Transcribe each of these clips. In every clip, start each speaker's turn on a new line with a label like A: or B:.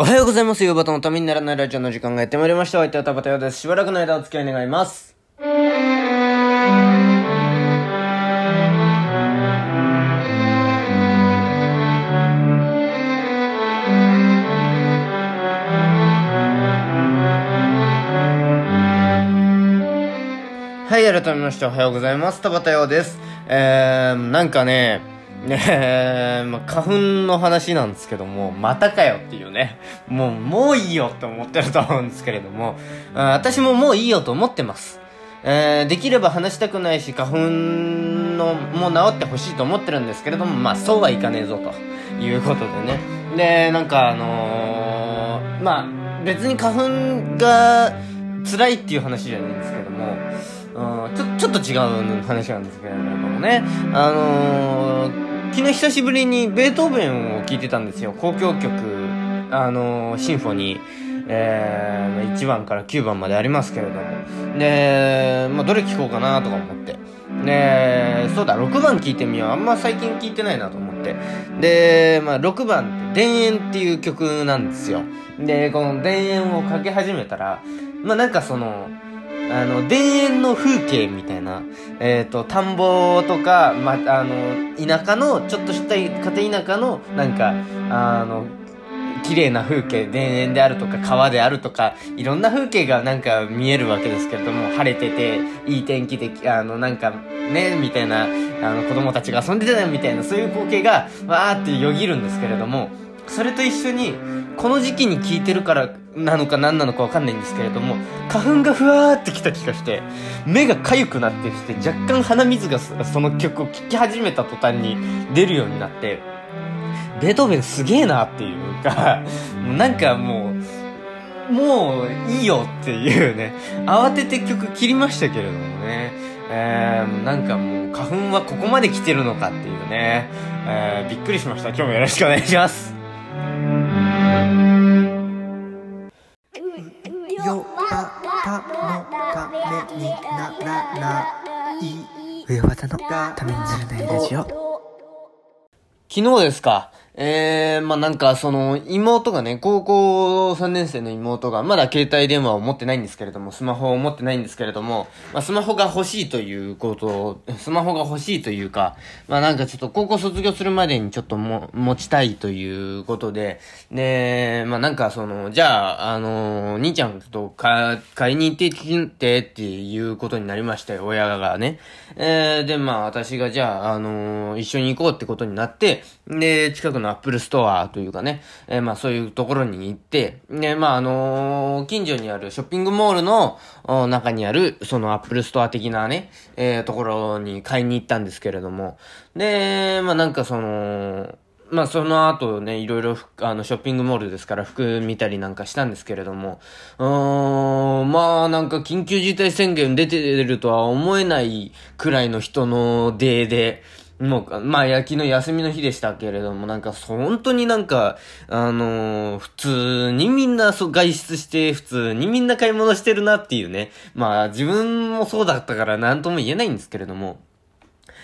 A: おはようございます。夕方のためにならないラジオの時間がやってまいりました。お相手は田畑洋です。しばらくの間お付き合い願います。はい、改めましておはようございます。田畑洋です。えー、なんかね、ね。え、まあ、花粉の話なんですけども、またかよっていうね、もう、もういいよって思ってると思うんですけれども、あ私ももういいよと思ってます。えー、できれば話したくないし、花粉の、もう治ってほしいと思ってるんですけれども、まあ、そうはいかねえぞと。いうことでね。で、なんかあのー、まあ、別に花粉が辛いっていう話じゃないんですけども、うんちょちょっと違う話なんですけれどもね、あのー、昨日久しぶりにベートーベンを聴いてたんですよ。交響曲、あのー、シンフォニー。えー、1番から9番までありますけれども。で、まあ、どれ聴こうかなとか思って。で、そうだ、6番聴いてみよう。あんま最近聴いてないなと思って。で、まあ、6番って、田園っていう曲なんですよ。で、この田園をかけ始めたら、まあ、なんかその、あの、田園の風景みたいな、えっ、と、田んぼとか、ま、あの、田舎の、ちょっとした家庭田舎の、なんか、あの、綺麗な風景、田園であるとか、川であるとか、いろんな風景がなんか見えるわけですけれども、晴れてて、いい天気で、あの、なんか、ね、みたいな、あの、子供たちが遊んでたよみたいな、そういう光景が、わーってよぎるんですけれども、それと一緒に、この時期に聞いてるからなのか何なのかわかんないんですけれども、花粉がふわーってきた気がして、目が痒くなってきて、若干鼻水がその曲を聴き始めた途端に出るようになって、ベートーベンすげえなっていうか、なんかもう、もういいよっていうね、慌てて曲切りましたけれどもね、えー、なんかもう花粉はここまで来てるのかっていうね、えー、びっくりしました。今日もよろしくお願いします。
B: にならない
C: 上和田のためにならないラジオ
A: 昨日ですか？えー、まあ、なんか、その、妹がね、高校3年生の妹が、まだ携帯電話を持ってないんですけれども、スマホを持ってないんですけれども、まあ、スマホが欲しいということを、スマホが欲しいというか、まあ、なんかちょっと高校卒業するまでにちょっとも、持ちたいということで、で、まあ、なんかその、じゃあ、あの兄ちゃんとか、買いに行ってきてっていうことになりましたよ、親がね。えー、で、まあ、私がじゃあ、あの一緒に行こうってことになって、で、近くのアップルストアというかね、えーまあそういうところに行って、で、まああのー近所にあるショッピングモールの中にある、そのアップルストア的なね、えーところに買いに行ったんですけれども、で、まあなんかその、まあその後ね、いろいろ、あの、ショッピングモールですから服見たりなんかしたんですけれども、うーん、まあなんか緊急事態宣言出てるとは思えないくらいの人のデーで、もう、まあ、や昨日休みの日でしたけれども、なんか、本当になんか、あのー普通にみんなそ外出して、普通にみんな買い物してるなっていうね。まあ、自分もそうだったから何とも言えないんですけれども、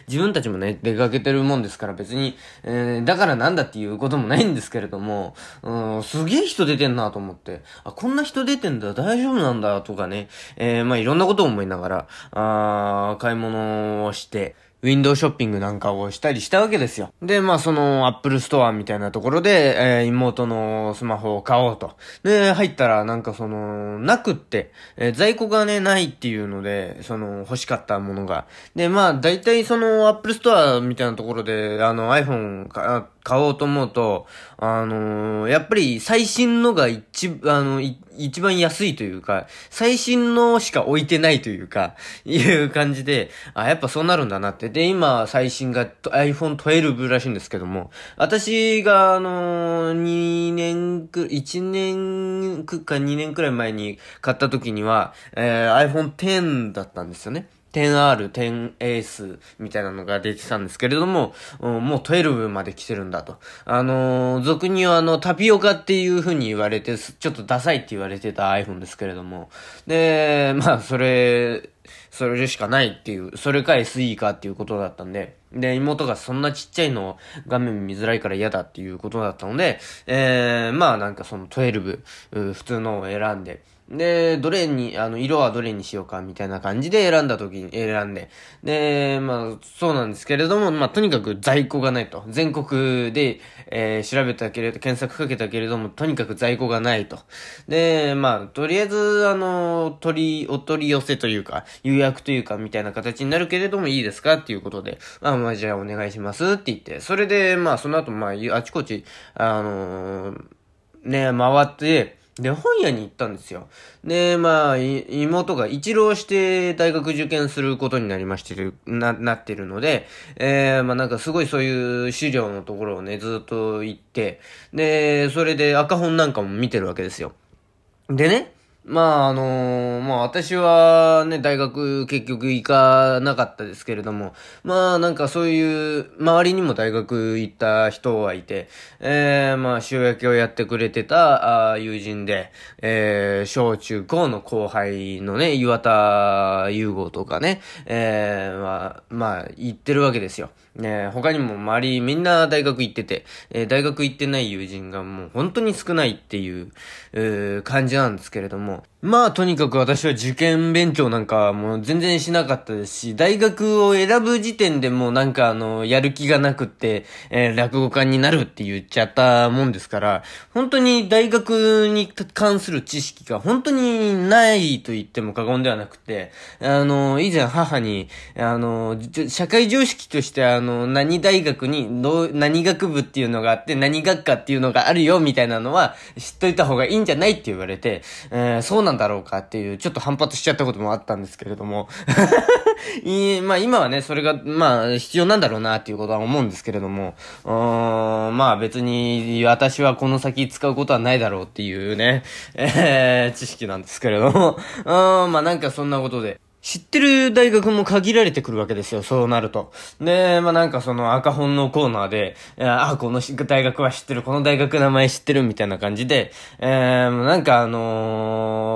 A: 自分たちもね、出かけてるもんですから別に、えー、だからなんだっていうこともないんですけれども、うん、すげえ人出てんなと思って、あ、こんな人出てんだ、大丈夫なんだ、とかね、えー、まあいろんなことを思いながら、あー買い物をして、ウィンドウショッピングなんかをしたりしたわけですよ。で、まあそのアップルストアみたいなところで、えー妹のスマホを買おうと。で、入ったらなんかその、なくって、えー在庫がね、ないっていうので、その欲しかったものが。で、まあ大体そのアップルストアみたいなところで、あの iPhone か買おうと思うと、あのーやっぱり最新のが一、あの、一番安いというか、最新のしか置いてないというか、いう感じで、あ、やっぱそうなるんだなって。で、今、最新が iPhone 12らしいんですけども、私が、あのー、2年く、1年くか2年くらい前に買った時には、えー iPhone X だったんですよね。10R、10S みたいなのが出てたんですけれども、うんもう12まで来てるんだと。あの俗にあの、タピオカっていう風に言われて、ちょっとダサいって言われてた iPhone ですけれども。で、まあ、それそれしかないっていう、それか SE かっていうことだったんで、で、妹がそんなちっちゃいの画面見づらいから嫌だっていうことだったので、えー、まあなんかその12、普通のを選んで、で、どれに、あの、色はどれにしようか、みたいな感じで選んだ時に選んで。で、まあ、そうなんですけれども、まあ、とにかく在庫がないと。全国で、えー、調べたけれど、検索かけたけれども、とにかく在庫がないと。で、まあ、とりあえず、あの、取り、お取り寄せというか、予約というか、みたいな形になるけれども、いいですかっていうことで、まあ、まあ、じゃあお願いしますって言って、それで、まあ、その後、まあ、あちこち、あのー、ね、回って、で、本屋に行ったんですよ。で、まあ、妹が一浪して大学受験することになりましてる、な、なってるので、えー、まあなんかすごいそういう資料のところをね、ずっと行って、で、それで赤本なんかも見てるわけですよ。でね、まあ、あのー、まあ私はね、大学結局行かなかったですけれども、まあなんかそういう、周りにも大学行った人はいて、えー、まあ塩焼きをやってくれてたあ友人で、えー、小中高の後輩のね、岩田優吾とかね、えー、まあ、まあ行ってるわけですよ。ね、他にも周りみんな大学行ってて、えー、大学行ってない友人がもう本当に少ないっていう、う、感じなんですけれども、まあ、とにかく私は受験勉強なんかもう全然しなかったですし、大学を選ぶ時点でもうなんかあの、やる気がなくって、えー、落語家になるって言っちゃったもんですから、本当に大学に関する知識が本当にないと言っても過言ではなくて、あの、以前母に、あの、社会常識としてあの、何大学に、ど何学部っていうのがあって、何学科っていうのがあるよみたいなのは知っといた方がいいんじゃないって言われて、えー、そうなんだろうかっていう、ちょっと反発しちゃったこともあったんですけれども。まあ今はね、それが、まあ必要なんだろうなっていうことは思うんですけれども、うーん、まあ別に私はこの先使うことはないだろうっていうね、えー、知識なんですけれども、うん、まあなんかそんなことで。知ってる大学も限られてくるわけですよ、そうなると。で、まあ、なんかその赤本のコーナーで、あ、この大学は知ってる、この大学名前知ってるみたいな感じで、えー、なんかあのー、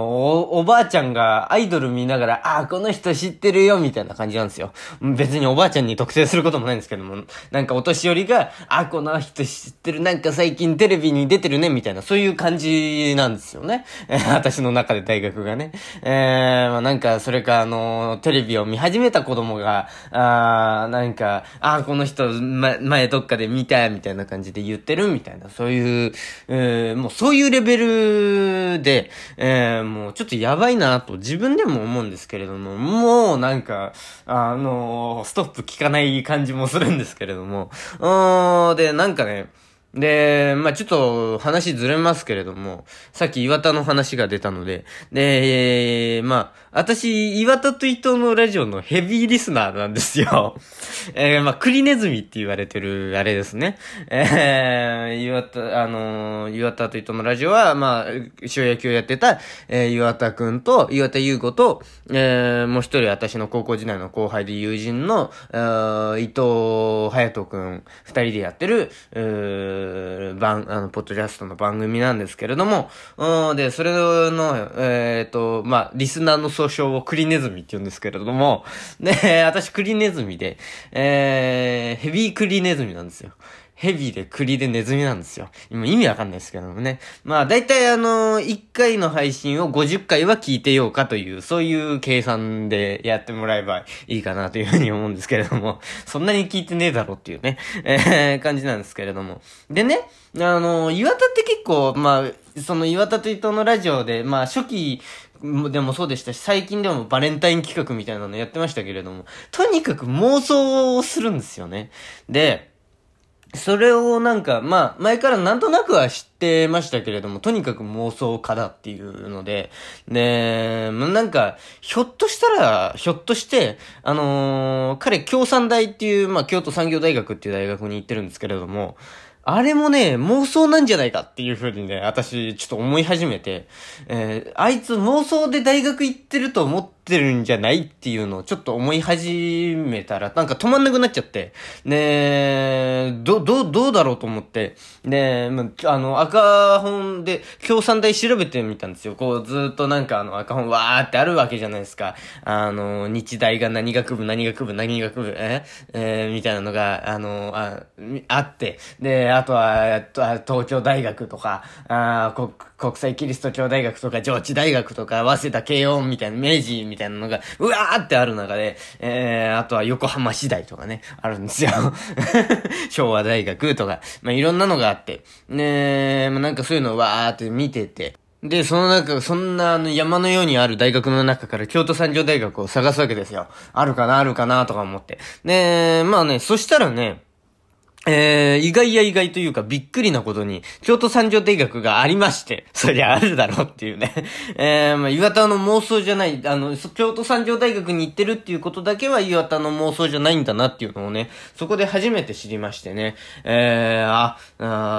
A: お、おばあちゃんがアイドル見ながら、あ、この人知ってるよ、みたいな感じなんですよ。別におばあちゃんに特定することもないんですけども、なんかお年寄りが、あ、この人知ってる、なんか最近テレビに出てるね、みたいな、そういう感じなんですよねえ。私の中で大学がね。えー、まあ、なんか、それかあのの、テレビを見始めた子供が、あーなんか、あこの人、ま、前どっかで見た、みたいな感じで言ってるみたいな、そういう、えー、もうそういうレベルで、えー、もうちょっとやばいなと自分でも思うんですけれども、もうなんか、あのストップ効かない感じもするんですけれども、うん、で、なんかね、で、まあちょっと話ずれますけれども、さっき岩田の話が出たので、で、えー、まあ私、岩田と伊藤のラジオのヘビーリスナーなんですよ。えー、まあクリネズミって言われてる、あれですね。えー、岩田、あのー、岩田と伊藤のラジオは、まあ、小野球をやってた、えー、岩田くんと、岩田優子と、えー、もう一人私の高校時代の後輩で友人の、えー、伊藤隼人くん、二人でやってる、えー番、あの、ポッドキャストの番組なんですけれども、うん、で、それの、えっ、ー、と、まあ、リスナーの総称をクリネズミって言うんですけれども、ね、私クリネズミで、えー、ヘビークリネズミなんですよ。ヘビで栗でネズミなんですよ。今意味わかんないですけどもね。まあ大体あのー、1回の配信を50回は聞いてようかという、そういう計算でやってもらえばいいかなというふうに思うんですけれども、そんなに聞いてねえだろっていうね、えー、感じなんですけれども。でね、あのー、岩田って結構、まあ、その岩田と伊藤のラジオで、まあ初期、でもそうでしたし、最近でもバレンタイン企画みたいなのやってましたけれども、とにかく妄想をするんですよね。で、それをなんか、まあ、前からなんとなくは知ってましたけれども、とにかく妄想家だっていうので、で、なんか、ひょっとしたら、ひょっとして、あのー、彼、京産大っていう、まあ、京都産業大学っていう大学に行ってるんですけれども、あれもね、妄想なんじゃないかっていう風にね、私、ちょっと思い始めて、えー、あいつ妄想で大学行ってると思って、ってるんじゃないっていうのをちょっと思い始めたら、なんか止まんなくなっちゃって、で、ど、どう、どうだろうと思って、で、まあの、赤本で、共産大調べてみたんですよ。こう、ずっとなんかあの、赤本わーってあるわけじゃないですか。あの、日大が何学部、何学部、何学部、え？えーみたいなのが、あの、あ、あって、で、あとは、えっとあ東京大学とか、あー国、国際キリスト教大学とか、上智大学とか、早稲田慶応みたいな、明治みたいなのが、うわーってある中で、えー、あとは横浜市大とかね、あるんですよ。昭和大学とか、まあ、いろんなのがあって、ねーまあ、なんかそういうのをわーって見てて、で、その中、そんなあの山のようにある大学の中から京都産業大学を探すわけですよ。あるかな、あるかな、とか思って。で、まあね、そしたらね、えー、意外や意外というかびっくりなことに、京都産業大学がありまして、そりゃあるだろうっていうね。えー、まあ、岩田の妄想じゃない、あの、京都産業大学に行ってるっていうことだけは岩田の妄想じゃないんだなっていうのをね、そこで初めて知りましてね。えー、あ、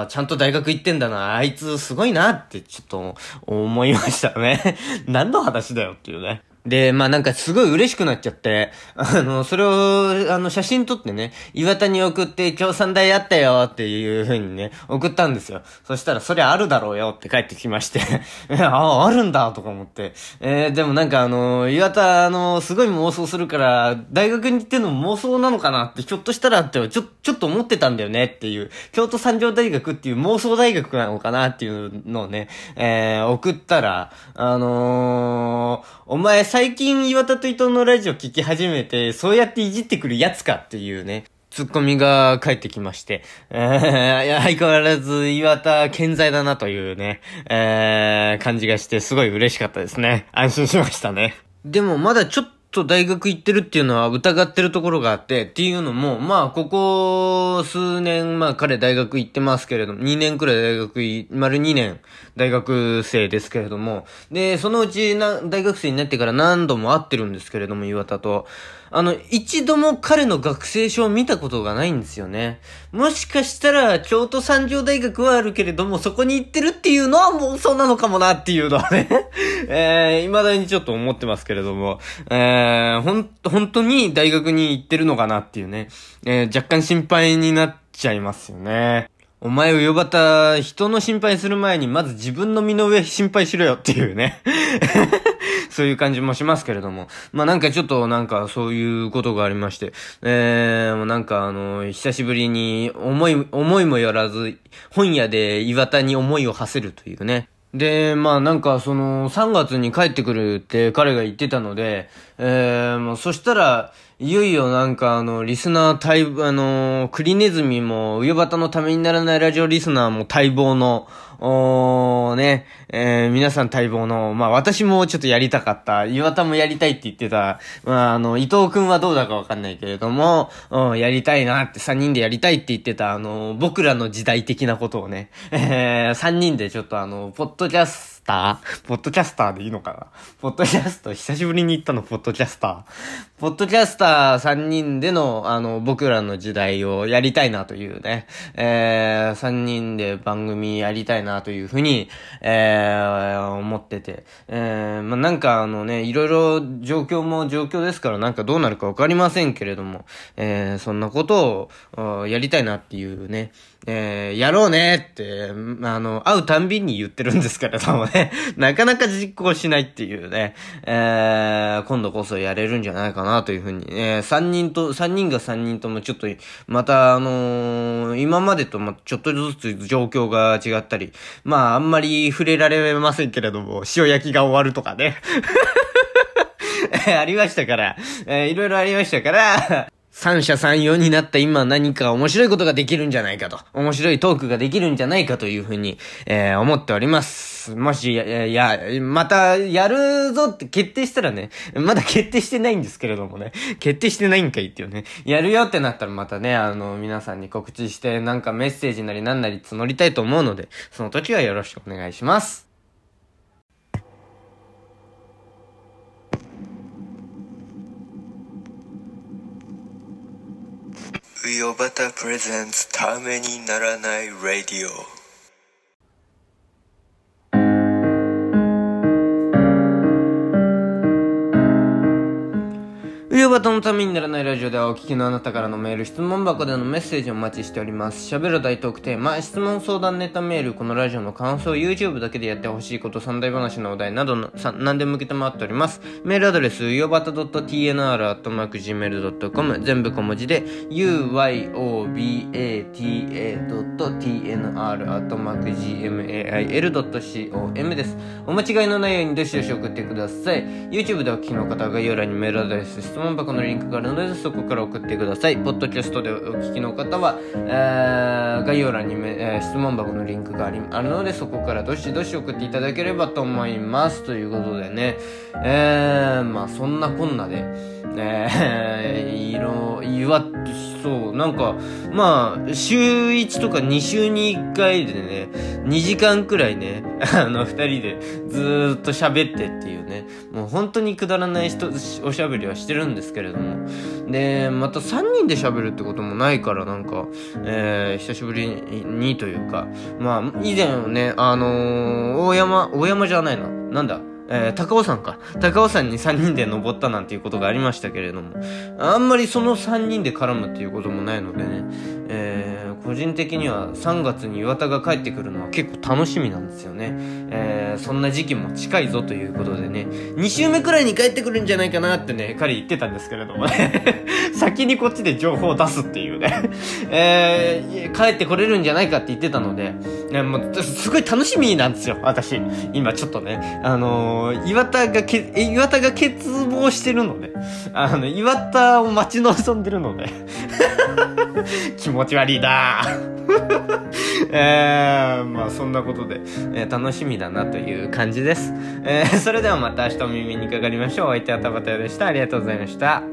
A: あちゃんと大学行ってんだな、あいつすごいなってちょっと思いましたね。何の話だよっていうね。で、まあなんかすごい嬉しくなっちゃって、あの、それを、あの、写真撮ってね、岩田に送って、共産大あったよっていう風にね、送ったんですよ。そしたら、そりゃあるだろうよって帰ってきまして、え あ、あるんだとか思って。えーでもなんかあの、岩田、あの、すごい妄想するから、大学に行ってんのも妄想なのかなって、ひょっとしたらって、ちょ、ちょっと思ってたんだよねっていう、京都産業大学っていう妄想大学なのかなっていうのをね、えー送ったら、あのー、お前最近岩田と伊藤のラジオ聞き始めて、そうやっていじってくるやつかっていうね、ツッコミが返ってきまして、えー、相変わらず岩田健在だなというね、えー、感じがしてすごい嬉しかったですね。安心しましたね。でもまだちょっとと大学行ってるっていうのは疑ってるところがあって、っていうのも、まあ、ここ数年、まあ彼大学行ってますけれども、2年くらい大学い、丸2年大学生ですけれども、で、そのうちな、大学生になってから何度も会ってるんですけれども、岩田と。あの、一度も彼の学生証を見たことがないんですよね。もしかしたら、京都産業大学はあるけれども、そこに行ってるっていうのはもうそうなのかもなっていうのはね、えー、未だにちょっと思ってますけれども、えー、ほん、本当に大学に行ってるのかなっていうね、えー、若干心配になっちゃいますよね。お前、うよばた、人の心配する前に、まず自分の身の上心配しろよっていうね。そういう感じもしますけれども。まあなんかちょっとなんかそういうことがありまして。えー、もうなんかあの、久しぶりに思い、思いもよらず、本屋で岩田に思いを馳せるというね。で、まあなんかその、3月に帰ってくるって彼が言ってたので、えー、そしたら、いよいよなんかあの、リスナー待、あの、クリネズミも、ウヨバタのためにならないラジオリスナーも待望の、おー、ね、えー、皆さん待望の、まあ私もちょっとやりたかった、岩田もやりたいって言ってた、まああの、伊藤くんはどうだかわかんないけれども、うん、やりたいなって、3人でやりたいって言ってた、あの、僕らの時代的なことをね、えー、3人でちょっとあの、ポッドキャススター？ポッドキャスターでいいのかな？ポッドキャスト、久しぶりに言ったの、ポッドキャスター。ポッドキャスター3人での、あの、僕らの時代をやりたいなというね、えー、3人で番組やりたいなというふうに、えー、思ってて、えー、まあ、なんかあのね、いろいろ状況も状況ですから、なんかどうなるかわかりませんけれども、えー、そんなことを、やりたいなっていうね、えー、やろうねって、あの、会うたんびに言ってるんですけれどもね、なかなか実行しないっていうね、えー、今度こそやれるんじゃないかなというふうに、え、三人と、三人が三人ともちょっと、またあのー今までとま、ちょっとずつ状況が違ったり、まあ、あんまり触れられませんけれども、塩焼きが終わるとかね。ありましたから、えーいろいろありましたから、三者三様になった今何か面白いことができるんじゃないかと、面白いトークができるんじゃないかというふうに、えー思っております。もし、や、や、また、やるぞって決定したらね、まだ決定してないんですけれどもね、決定してないんかいっていうね、やるよってなったらまたね、あの、皆さんに告知して、なんかメッセージなりなんなり募りたいと思うので、その時はよろしくお願いします。
D: ウヨバタプレゼンツためにならないラディオ
A: 冬バタのためにならないラジオではお聞きのあなたからのメール、質問箱でのメッセージをお待ちしております。喋る大トークテーマ、質問相談ネタメール、このラジオの感想、YouTube だけでやってほしいこと、三大話のお題などの、さ何でも受けて回っております。メールアドレス、よばた .tnr.gmail.com 全部小文字で、uyobata.tnr.gmail.com です。お間違いのないようにどしどし送ってください。YouTube でお聞きの方は概要欄にメールアドレス、質問箱のリンクがあるので、そこから送ってください。ポッドキャストでお聞きの方は、えー概要欄にめ、えー質問箱のリンクがありあるので、そこからどしどし送っていただければと思います。ということでね、えー、まあそんなこんなで、えー、いろ、いわ、そう、なんか、まあ、週1とか2週に1回でね、2時間くらいね、あの、2人でずっと喋ってっていうね、もう本当にくだらない人、おしゃべりはしてるんですけれども、で、また3人で喋るってこともないから、なんか、えー、久しぶりにというか、まあ、以前ね、あのー大山、大山じゃないな、なんだ、えー高尾山か。高尾山に3人で登ったなんていうことがありましたけれども、あんまりその3人で絡むっていうこともないのでね、えー個人的には3月に岩田が帰ってくるのは結構楽しみなんですよね。えーそんな時期も近いぞということでね、2週目くらいに帰ってくるんじゃないかなってね、彼言ってたんですけれどもね、先にこっちで情報を出すっていうね、えー帰ってこれるんじゃないかって言ってたので、ね、もうすごい楽しみなんですよ、私。今ちょっとね、あのー岩田がけ、岩田が欠乏してるので、あの、岩田を待ち望んでるので、気持ち悪いな えー、まあそんなことで、えー楽しみだなという感じです。えーそれではまた明日お耳にかかりましょう。お相手は田畑でした。ありがとうございました。